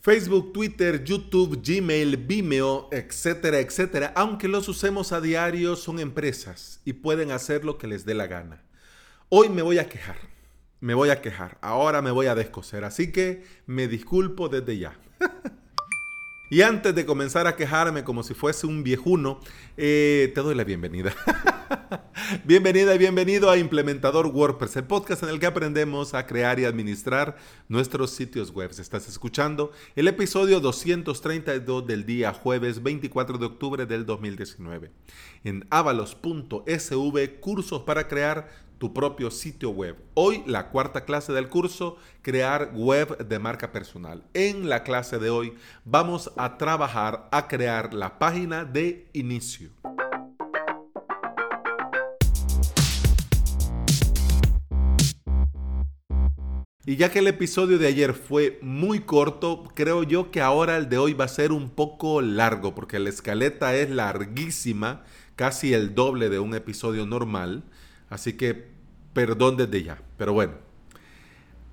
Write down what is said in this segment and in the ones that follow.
Facebook, Twitter, YouTube, Gmail, Vimeo, etcétera, etcétera, aunque los usemos a diario, son empresas y pueden hacer lo que les dé la gana. Hoy me voy a quejar, me voy a quejar, ahora me voy a descoser, así que me disculpo desde ya. y antes de comenzar a quejarme como si fuese un viejuno, eh, te doy la bienvenida. Bienvenida y bienvenido a Implementador WordPress, el podcast en el que aprendemos a crear y administrar nuestros sitios web. Estás escuchando el episodio 232 del día jueves 24 de octubre del 2019. En avalos.sv, cursos para crear tu propio sitio web. Hoy la cuarta clase del curso, crear web de marca personal. En la clase de hoy vamos a trabajar a crear la página de inicio. Y ya que el episodio de ayer fue muy corto, creo yo que ahora el de hoy va a ser un poco largo, porque la escaleta es larguísima, casi el doble de un episodio normal. Así que perdón desde ya. Pero bueno,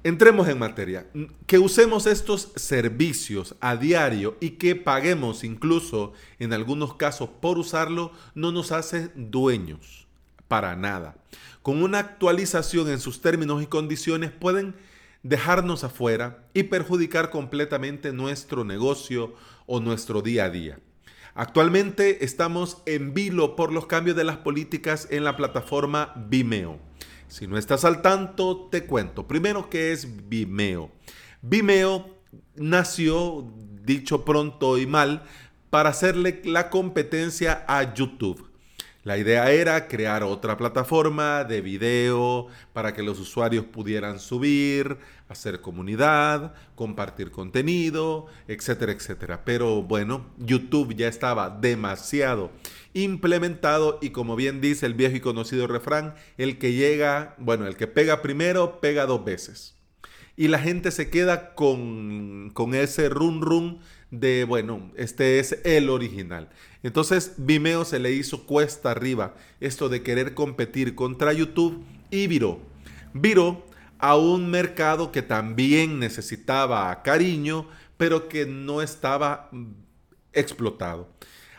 entremos en materia. Que usemos estos servicios a diario y que paguemos incluso en algunos casos por usarlo, no nos hace dueños. Para nada. Con una actualización en sus términos y condiciones pueden dejarnos afuera y perjudicar completamente nuestro negocio o nuestro día a día. Actualmente estamos en vilo por los cambios de las políticas en la plataforma Vimeo. Si no estás al tanto, te cuento. Primero, ¿qué es Vimeo? Vimeo nació, dicho pronto y mal, para hacerle la competencia a YouTube. La idea era crear otra plataforma de video para que los usuarios pudieran subir, hacer comunidad, compartir contenido, etcétera, etcétera. Pero bueno, YouTube ya estaba demasiado implementado y como bien dice el viejo y conocido refrán, el que llega, bueno, el que pega primero, pega dos veces. Y la gente se queda con, con ese run run de, bueno, este es el original. Entonces Vimeo se le hizo cuesta arriba esto de querer competir contra YouTube y viró. A un mercado que también necesitaba cariño, pero que no estaba mm, explotado.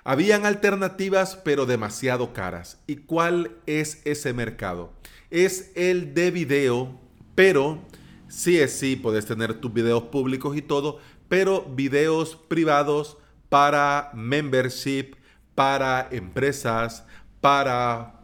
Habían alternativas, pero demasiado caras. ¿Y cuál es ese mercado? Es el de video, pero sí es sí, puedes tener tus videos públicos y todo, pero videos privados para membership, para empresas, para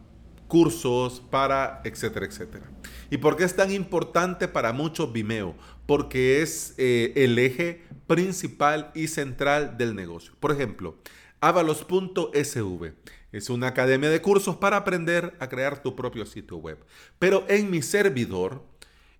cursos, para etcétera, etcétera. ¿Y por qué es tan importante para muchos Vimeo? Porque es eh, el eje principal y central del negocio. Por ejemplo, avalos.sv es una academia de cursos para aprender a crear tu propio sitio web. Pero en mi servidor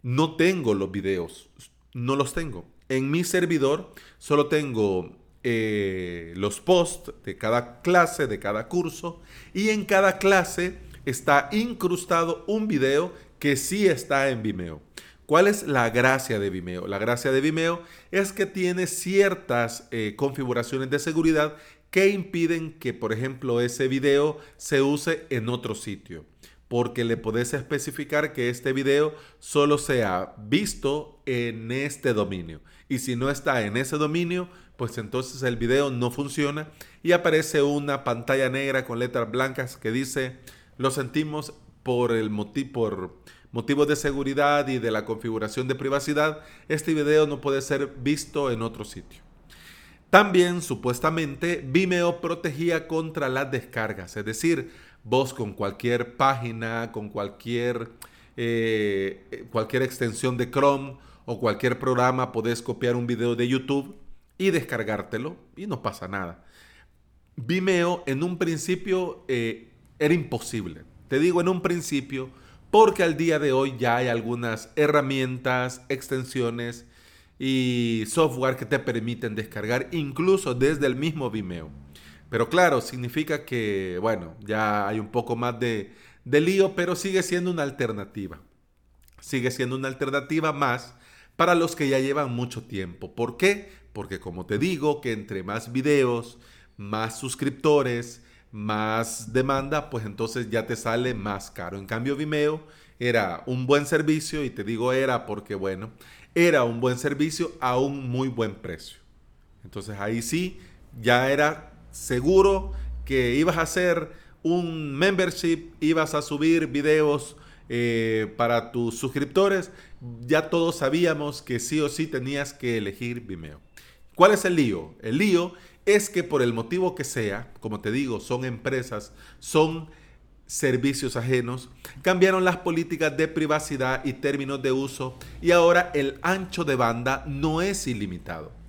no tengo los videos, no los tengo. En mi servidor solo tengo eh, los posts de cada clase, de cada curso, y en cada clase está incrustado un video que sí está en Vimeo. ¿Cuál es la gracia de Vimeo? La gracia de Vimeo es que tiene ciertas eh, configuraciones de seguridad que impiden que, por ejemplo, ese video se use en otro sitio porque le podés especificar que este video solo sea visto en este dominio. Y si no está en ese dominio, pues entonces el video no funciona y aparece una pantalla negra con letras blancas que dice, lo sentimos por el motivo, por motivos de seguridad y de la configuración de privacidad, este video no puede ser visto en otro sitio. También, supuestamente, Vimeo protegía contra las descargas, es decir, vos con cualquier página, con cualquier, eh, cualquier extensión de Chrome o cualquier programa podés copiar un video de YouTube y descargártelo y no pasa nada. Vimeo en un principio eh, era imposible. Te digo en un principio porque al día de hoy ya hay algunas herramientas, extensiones y software que te permiten descargar incluso desde el mismo Vimeo. Pero claro, significa que, bueno, ya hay un poco más de, de lío, pero sigue siendo una alternativa. Sigue siendo una alternativa más para los que ya llevan mucho tiempo. ¿Por qué? Porque como te digo, que entre más videos, más suscriptores, más demanda, pues entonces ya te sale más caro. En cambio, Vimeo era un buen servicio y te digo era porque, bueno, era un buen servicio a un muy buen precio. Entonces ahí sí, ya era seguro que ibas a hacer un membership, ibas a subir videos eh, para tus suscriptores, ya todos sabíamos que sí o sí tenías que elegir Vimeo. ¿Cuál es el lío? El lío es que por el motivo que sea, como te digo, son empresas, son servicios ajenos, cambiaron las políticas de privacidad y términos de uso y ahora el ancho de banda no es ilimitado.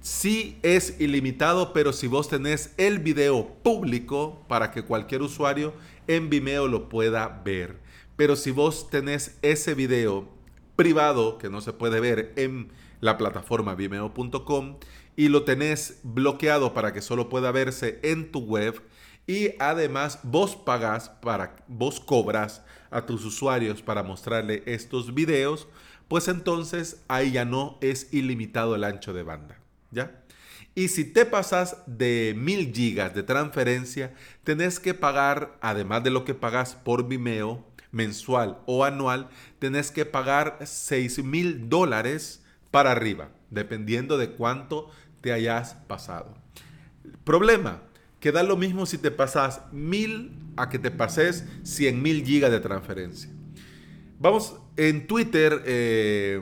Sí es ilimitado, pero si vos tenés el video público para que cualquier usuario en Vimeo lo pueda ver. Pero si vos tenés ese video privado que no se puede ver en la plataforma vimeo.com y lo tenés bloqueado para que solo pueda verse en tu web y además vos pagas para vos cobras a tus usuarios para mostrarle estos videos, pues entonces ahí ya no es ilimitado el ancho de banda, ¿ya? Y si te pasas de mil gigas de transferencia, tenés que pagar, además de lo que pagas por Vimeo, mensual o anual, tenés que pagar 6 mil dólares para arriba, dependiendo de cuánto te hayas pasado. Problema, que da lo mismo si te pasas mil a que te pases 100 mil gigas de transferencia. Vamos, en Twitter, eh,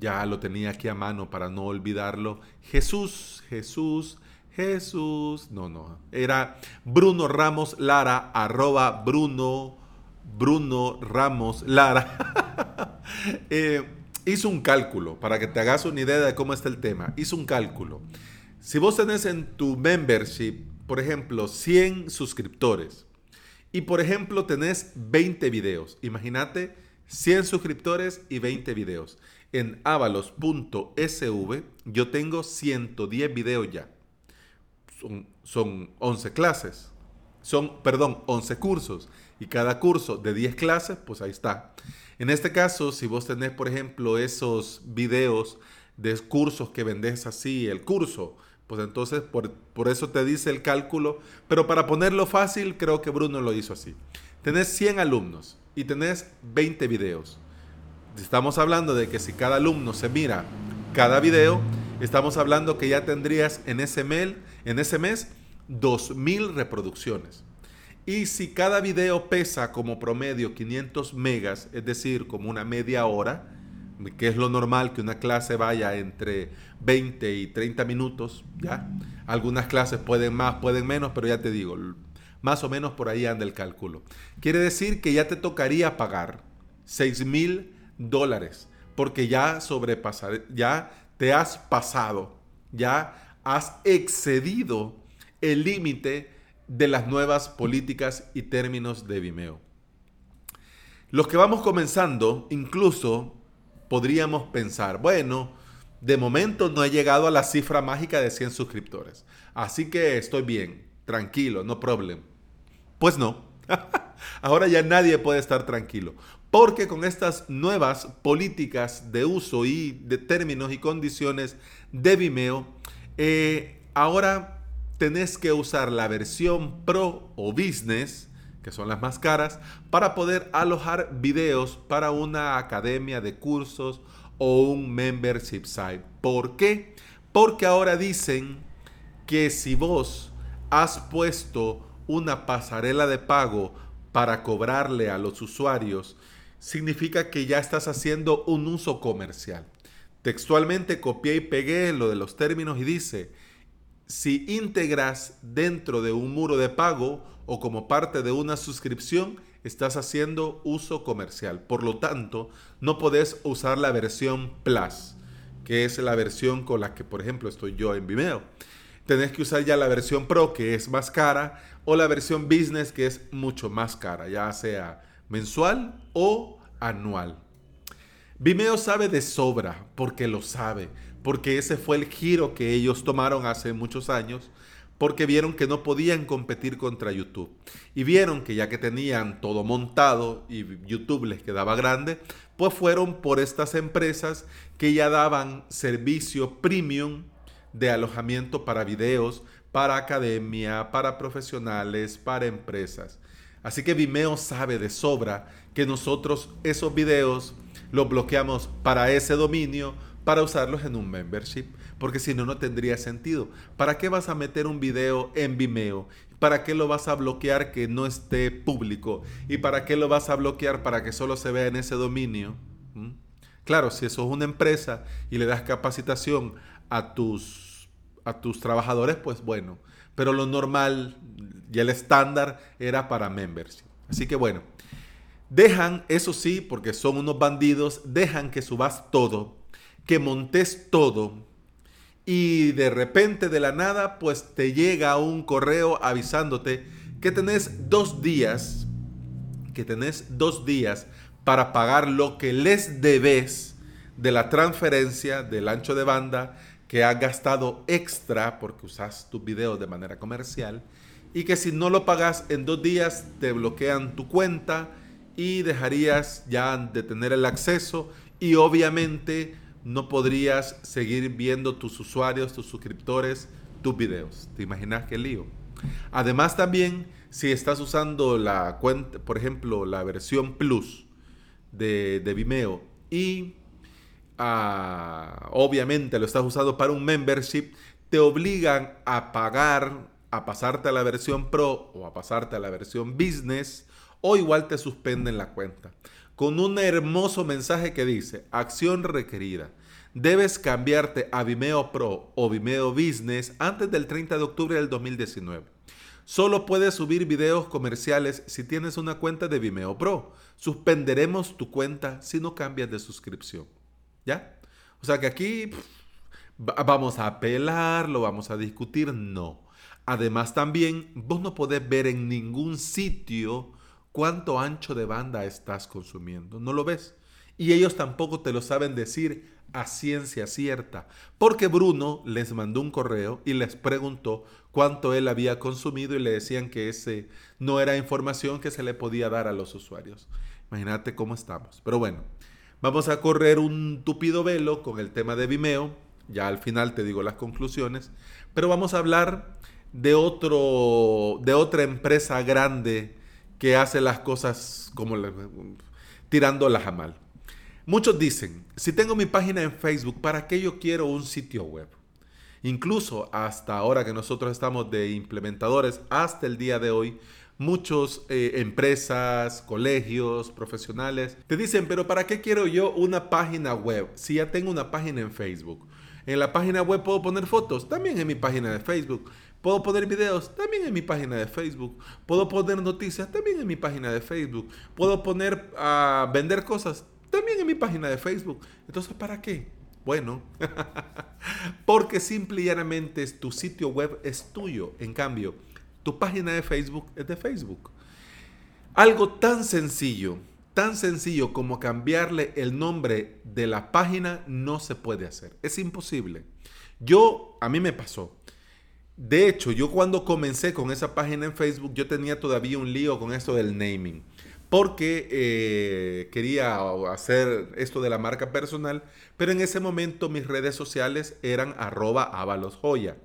ya lo tenía aquí a mano para no olvidarlo, Jesús, Jesús, Jesús, no, no, era Bruno Ramos Lara, arroba Bruno Bruno Ramos Lara, eh, hizo un cálculo, para que te hagas una idea de cómo está el tema, hizo un cálculo. Si vos tenés en tu membership, por ejemplo, 100 suscriptores y, por ejemplo, tenés 20 videos, imagínate 100 suscriptores y 20 videos. En avalos.sv yo tengo 110 videos ya. Son, son 11 clases. Son, perdón, 11 cursos y cada curso de 10 clases, pues ahí está. En este caso, si vos tenés, por ejemplo, esos videos de cursos que vendés así, el curso, pues entonces por, por eso te dice el cálculo. Pero para ponerlo fácil, creo que Bruno lo hizo así. Tenés 100 alumnos y tenés 20 videos. Estamos hablando de que si cada alumno se mira cada video, estamos hablando que ya tendrías en ese, mail, en ese mes 2.000 reproducciones. Y si cada video pesa como promedio 500 megas, es decir, como una media hora, que es lo normal que una clase vaya entre 20 y 30 minutos, ¿ya? Algunas clases pueden más, pueden menos, pero ya te digo, más o menos por ahí anda el cálculo. Quiere decir que ya te tocaría pagar 6 mil dólares, porque ya sobrepasar, ya te has pasado, ya has excedido el límite de las nuevas políticas y términos de Vimeo. Los que vamos comenzando, incluso podríamos pensar, bueno, de momento no he llegado a la cifra mágica de 100 suscriptores, así que estoy bien, tranquilo, no problem. Pues no, ahora ya nadie puede estar tranquilo, porque con estas nuevas políticas de uso y de términos y condiciones de Vimeo, eh, ahora tenés que usar la versión Pro o Business, que son las más caras, para poder alojar videos para una academia de cursos o un membership site. ¿Por qué? Porque ahora dicen que si vos has puesto una pasarela de pago para cobrarle a los usuarios, significa que ya estás haciendo un uso comercial. Textualmente copié y pegué lo de los términos y dice, si integras dentro de un muro de pago o como parte de una suscripción, estás haciendo uso comercial. Por lo tanto, no podés usar la versión Plus, que es la versión con la que, por ejemplo, estoy yo en Vimeo. Tenés que usar ya la versión Pro, que es más cara, o la versión Business, que es mucho más cara, ya sea mensual o anual. Vimeo sabe de sobra, porque lo sabe porque ese fue el giro que ellos tomaron hace muchos años, porque vieron que no podían competir contra YouTube. Y vieron que ya que tenían todo montado y YouTube les quedaba grande, pues fueron por estas empresas que ya daban servicio premium de alojamiento para videos, para academia, para profesionales, para empresas. Así que Vimeo sabe de sobra que nosotros esos videos los bloqueamos para ese dominio para usarlos en un membership, porque si no, no tendría sentido. ¿Para qué vas a meter un video en Vimeo? ¿Para qué lo vas a bloquear que no esté público? ¿Y para qué lo vas a bloquear para que solo se vea en ese dominio? ¿Mm? Claro, si eso es una empresa y le das capacitación a tus, a tus trabajadores, pues bueno. Pero lo normal y el estándar era para membership. Así que bueno, dejan, eso sí, porque son unos bandidos, dejan que subas todo que montes todo y de repente de la nada pues te llega un correo avisándote que tenés dos días, que tenés dos días para pagar lo que les debes de la transferencia del ancho de banda que has gastado extra porque usas tus videos de manera comercial y que si no lo pagas en dos días te bloquean tu cuenta y dejarías ya de tener el acceso y obviamente no podrías seguir viendo tus usuarios, tus suscriptores, tus videos. ¿Te imaginas qué lío? Además también, si estás usando la cuenta, por ejemplo, la versión Plus de, Vimeo y obviamente lo estás usando para un membership, te obligan a pagar, a pasarte a la versión Pro o a pasarte a la versión Business o igual te suspenden la cuenta con un hermoso mensaje que dice, acción requerida. Debes cambiarte a Vimeo Pro o Vimeo Business antes del 30 de octubre del 2019. Solo puedes subir videos comerciales si tienes una cuenta de Vimeo Pro. Suspenderemos tu cuenta si no cambias de suscripción. ¿Ya? O sea que aquí vamos a apelar, lo vamos a discutir. No. Además también vos no podés ver en ningún sitio cuánto ancho de banda estás consumiendo. No lo ves. Y ellos tampoco te lo saben decir a ciencia cierta, porque Bruno les mandó un correo y les preguntó cuánto él había consumido y le decían que ese no era información que se le podía dar a los usuarios. Imagínate cómo estamos. Pero bueno, vamos a correr un tupido velo con el tema de Vimeo. Ya al final te digo las conclusiones, pero vamos a hablar de otro de otra empresa grande que hace las cosas como tirándolas a mal. Muchos dicen, si tengo mi página en Facebook, ¿para qué yo quiero un sitio web? Incluso hasta ahora que nosotros estamos de implementadores, hasta el día de hoy, muchas eh, empresas, colegios, profesionales te dicen, pero ¿para qué quiero yo una página web si ya tengo una página en Facebook? En la página web puedo poner fotos, también en mi página de Facebook. Puedo poner videos también en mi página de Facebook. Puedo poner noticias también en mi página de Facebook. Puedo poner a vender cosas también en mi página de Facebook. Entonces, ¿para qué? Bueno, porque simple y llanamente tu sitio web es tuyo. En cambio, tu página de Facebook es de Facebook. Algo tan sencillo, tan sencillo como cambiarle el nombre de la página no se puede hacer. Es imposible. Yo, a mí me pasó. De hecho, yo cuando comencé con esa página en Facebook, yo tenía todavía un lío con esto del naming. Porque eh, quería hacer esto de la marca personal, pero en ese momento mis redes sociales eran arroba avalosjoya.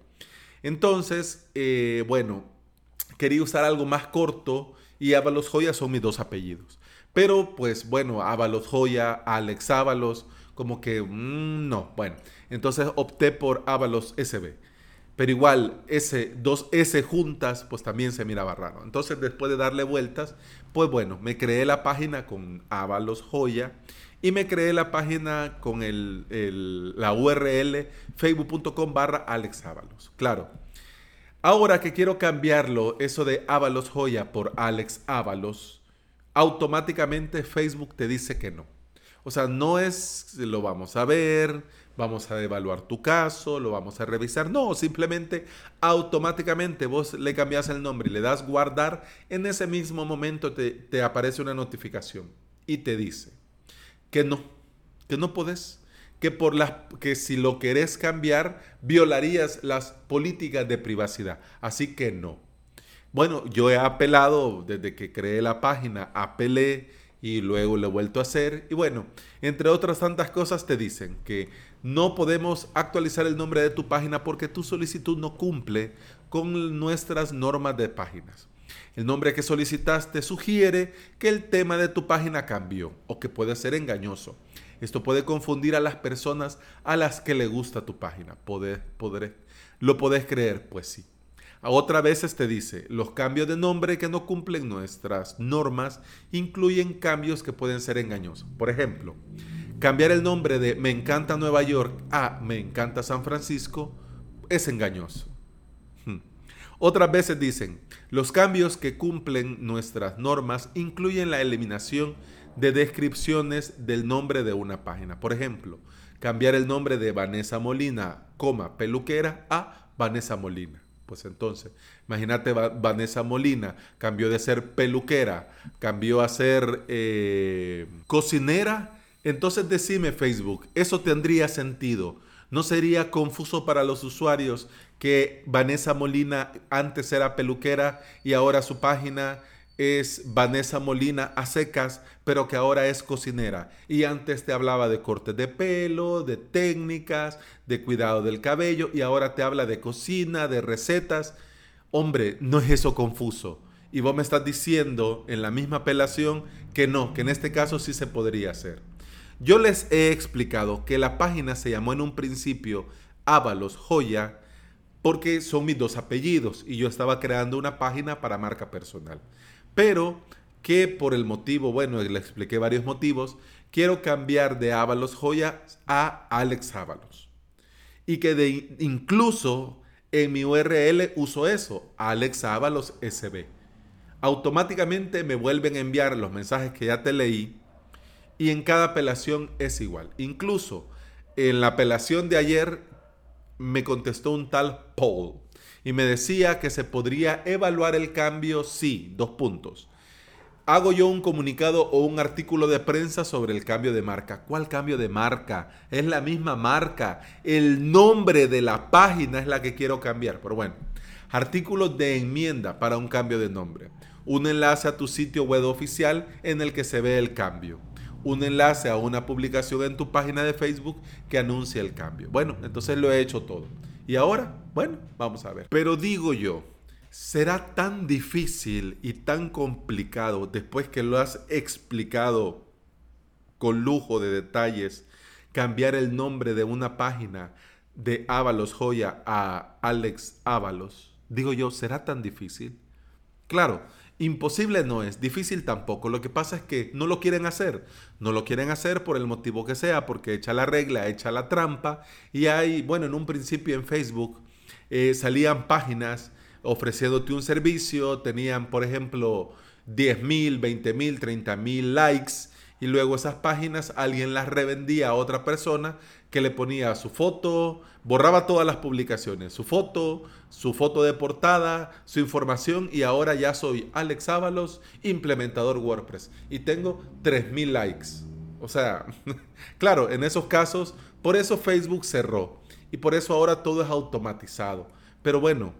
Entonces, eh, bueno, quería usar algo más corto y Ábalos Joya son mis dos apellidos. Pero pues bueno, Ábalos Joya, Alex Ábalos, como que mm, no, bueno. Entonces opté por Ábalos SB. Pero igual, ese, dos S juntas, pues también se miraba raro. Entonces, después de darle vueltas, pues bueno, me creé la página con Avalos Joya y me creé la página con el, la URL facebook.com barra Alex Claro. Ahora que quiero cambiarlo, eso de Avalos Joya por Alex Ábalos, automáticamente Facebook te dice que no. O sea, no es, lo vamos a ver, vamos a evaluar tu caso, lo vamos a revisar. No, simplemente automáticamente vos le cambias el nombre y le das guardar, en ese mismo momento te, aparece una notificación y te dice que no, que no podés, que, por que si lo querés cambiar violarías las políticas de privacidad. Así que no. Bueno, yo he apelado desde que creé la página, apelé y luego lo he vuelto a hacer. Y bueno, entre otras tantas cosas te dicen que no podemos actualizar el nombre de tu página porque tu solicitud no cumple con nuestras normas de páginas. El nombre que solicitaste sugiere que el tema de tu página cambió o que puede ser engañoso. Esto puede confundir a las personas a las que le gusta tu página. ¿Lo podés creer? Pues sí. A otras veces te dice, los cambios de nombre que no cumplen nuestras normas incluyen cambios que pueden ser engañosos. Por ejemplo, cambiar el nombre de Me encanta Nueva York a Me encanta San Francisco es engañoso. Hmm. Otras veces dicen, los cambios que cumplen nuestras normas incluyen la eliminación de descripciones del nombre de una página. Por ejemplo, cambiar el nombre de Vanessa Molina, coma, peluquera a Vanessa Molina. Pues entonces, imagínate, Vanessa Molina cambió de ser peluquera, cambió a ser eh, cocinera. Entonces decime Facebook, ¿eso tendría sentido? ¿No sería confuso para los usuarios que Vanessa Molina antes era peluquera y ahora su página es Vanessa Molina a secas, pero que ahora es cocinera. Y antes te hablaba de cortes de pelo, de técnicas, de cuidado del cabello, y ahora te habla de cocina, de recetas. Hombre, no es eso confuso. Y vos me estás diciendo en la misma apelación que no, que en este caso sí se podría hacer. Yo les he explicado que la página se llamó en un principio Ábalos Joya porque son mis dos apellidos y yo estaba creando una página para marca personal pero que por el motivo, bueno, le expliqué varios motivos, quiero cambiar de Ábalos Joya a Alex Ábalos. Y que de, incluso en mi URL uso eso, Alex Ábalos SB. Automáticamente me vuelven a enviar los mensajes que ya te leí y en cada apelación es igual. Incluso en la apelación de ayer me contestó un tal Paul y me decía que se podría evaluar el cambio sí, dos puntos. Hago yo un comunicado o un artículo de prensa sobre el cambio de marca. ¿Cuál cambio de marca? Es la misma marca. El nombre de la página es la que quiero cambiar. Pero bueno, artículos de enmienda para un cambio de nombre. Un enlace a tu sitio web oficial en el que se ve el cambio. Un enlace a una publicación en tu página de Facebook que anuncia el cambio. Bueno, entonces lo he hecho todo. Y ahora, bueno, vamos a ver. Pero digo yo, ¿será tan difícil y tan complicado después que lo has explicado con lujo de detalles cambiar el nombre de una página de Ábalos Joya a Alex Ábalos? Digo yo, ¿será tan difícil? Claro, Imposible no es, difícil tampoco. Lo que pasa es que no lo quieren hacer. No lo quieren hacer por el motivo que sea, porque echa la regla, echa la trampa. Y hay, bueno, en un principio en Facebook eh, salían páginas ofreciéndote un servicio, tenían, por ejemplo, 10 mil, 20 mil, 30 mil likes. Y luego esas páginas alguien las revendía a otra persona que le ponía su foto, borraba todas las publicaciones, su foto, su foto de portada, su información y ahora ya soy Alex Ábalos, implementador WordPress y tengo 3000 likes. O sea, claro, en esos casos, por eso Facebook cerró y por eso ahora todo es automatizado. Pero bueno,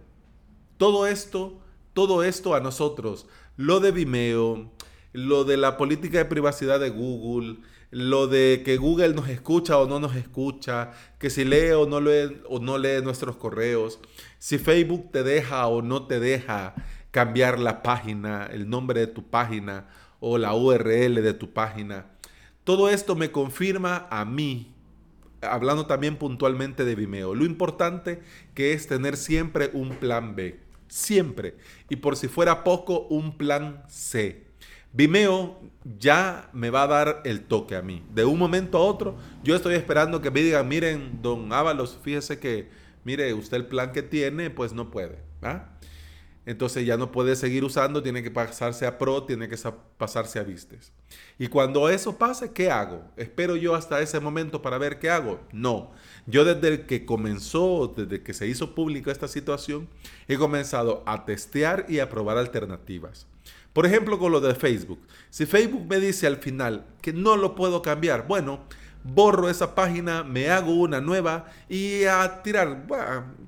todo esto, todo esto a nosotros, lo de Vimeo, lo de la política de privacidad de Google, lo de que Google nos escucha o no nos escucha, que si lee o no lee, o no lee nuestros correos, si Facebook te deja o no te deja cambiar la página, el nombre de tu página o la URL de tu página. Todo esto me confirma a mí, hablando también puntualmente de Vimeo, lo importante que es tener siempre un plan B, siempre, y por si fuera poco, un plan C. Vimeo ya me va a dar el toque a mí. De un momento a otro, yo estoy esperando que me digan, miren, don Ábalos, fíjese que, mire, usted el plan que tiene, pues no puede. Entonces ya no puede seguir usando, tiene que pasarse a Pro, tiene que pasarse a Vistes. Y cuando eso pase, ¿qué hago? ¿Espero yo hasta ese momento para ver qué hago? No. Yo desde que comenzó, desde que se hizo pública esta situación, he comenzado a testear y a probar alternativas. Por ejemplo, con lo de Facebook. Si Facebook me dice al final que no lo puedo cambiar, bueno, borro esa página, me hago una nueva y a tirar,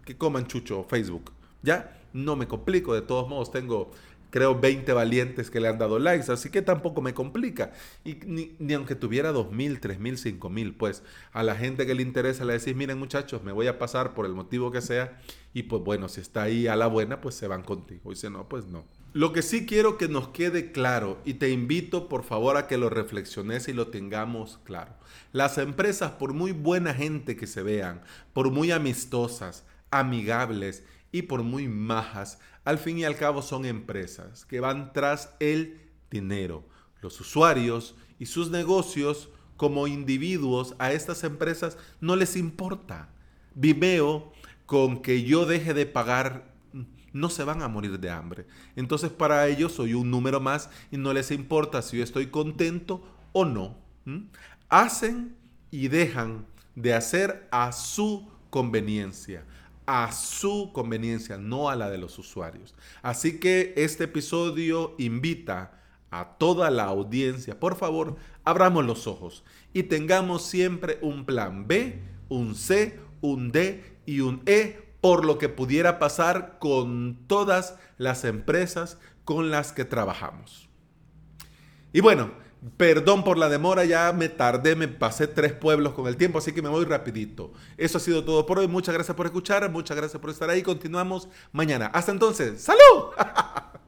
que coman chucho Facebook. ¿Ya? No me complico, de todos modos tengo creo 20 valientes que le han dado likes, así que tampoco me complica. Y ni, aunque tuviera 2.000, 3.000, 5.000, pues a la gente que le interesa le decís, miren muchachos, me voy a pasar por el motivo que sea, y pues bueno, si está ahí a la buena, pues se van contigo, y si no, pues no. Lo que sí quiero que nos quede claro, y te invito por favor a que lo reflexiones y lo tengamos claro. Las empresas, por muy buena gente que se vean, por muy amistosas, amigables y por muy majas, al fin y al cabo son empresas que van tras el dinero. Los usuarios y sus negocios como individuos a estas empresas no les importa. Vimeo con que yo deje de pagar no se van a morir de hambre. Entonces para ellos soy un número más y no les importa si yo estoy contento o no. Hacen y dejan de hacer a su conveniencia a su conveniencia, no a la de los usuarios. Así que este episodio invita a toda la audiencia, por favor, abramos los ojos y tengamos siempre un plan B, un C, un D y un E por lo que pudiera pasar con todas las empresas con las que trabajamos. Y bueno, perdón por la demora, ya me tardé, me pasé tres pueblos con el tiempo, así que me voy rapidito. Eso ha sido todo por hoy. Muchas gracias por escuchar, muchas gracias por estar ahí. Continuamos mañana. Hasta entonces, ¡salud!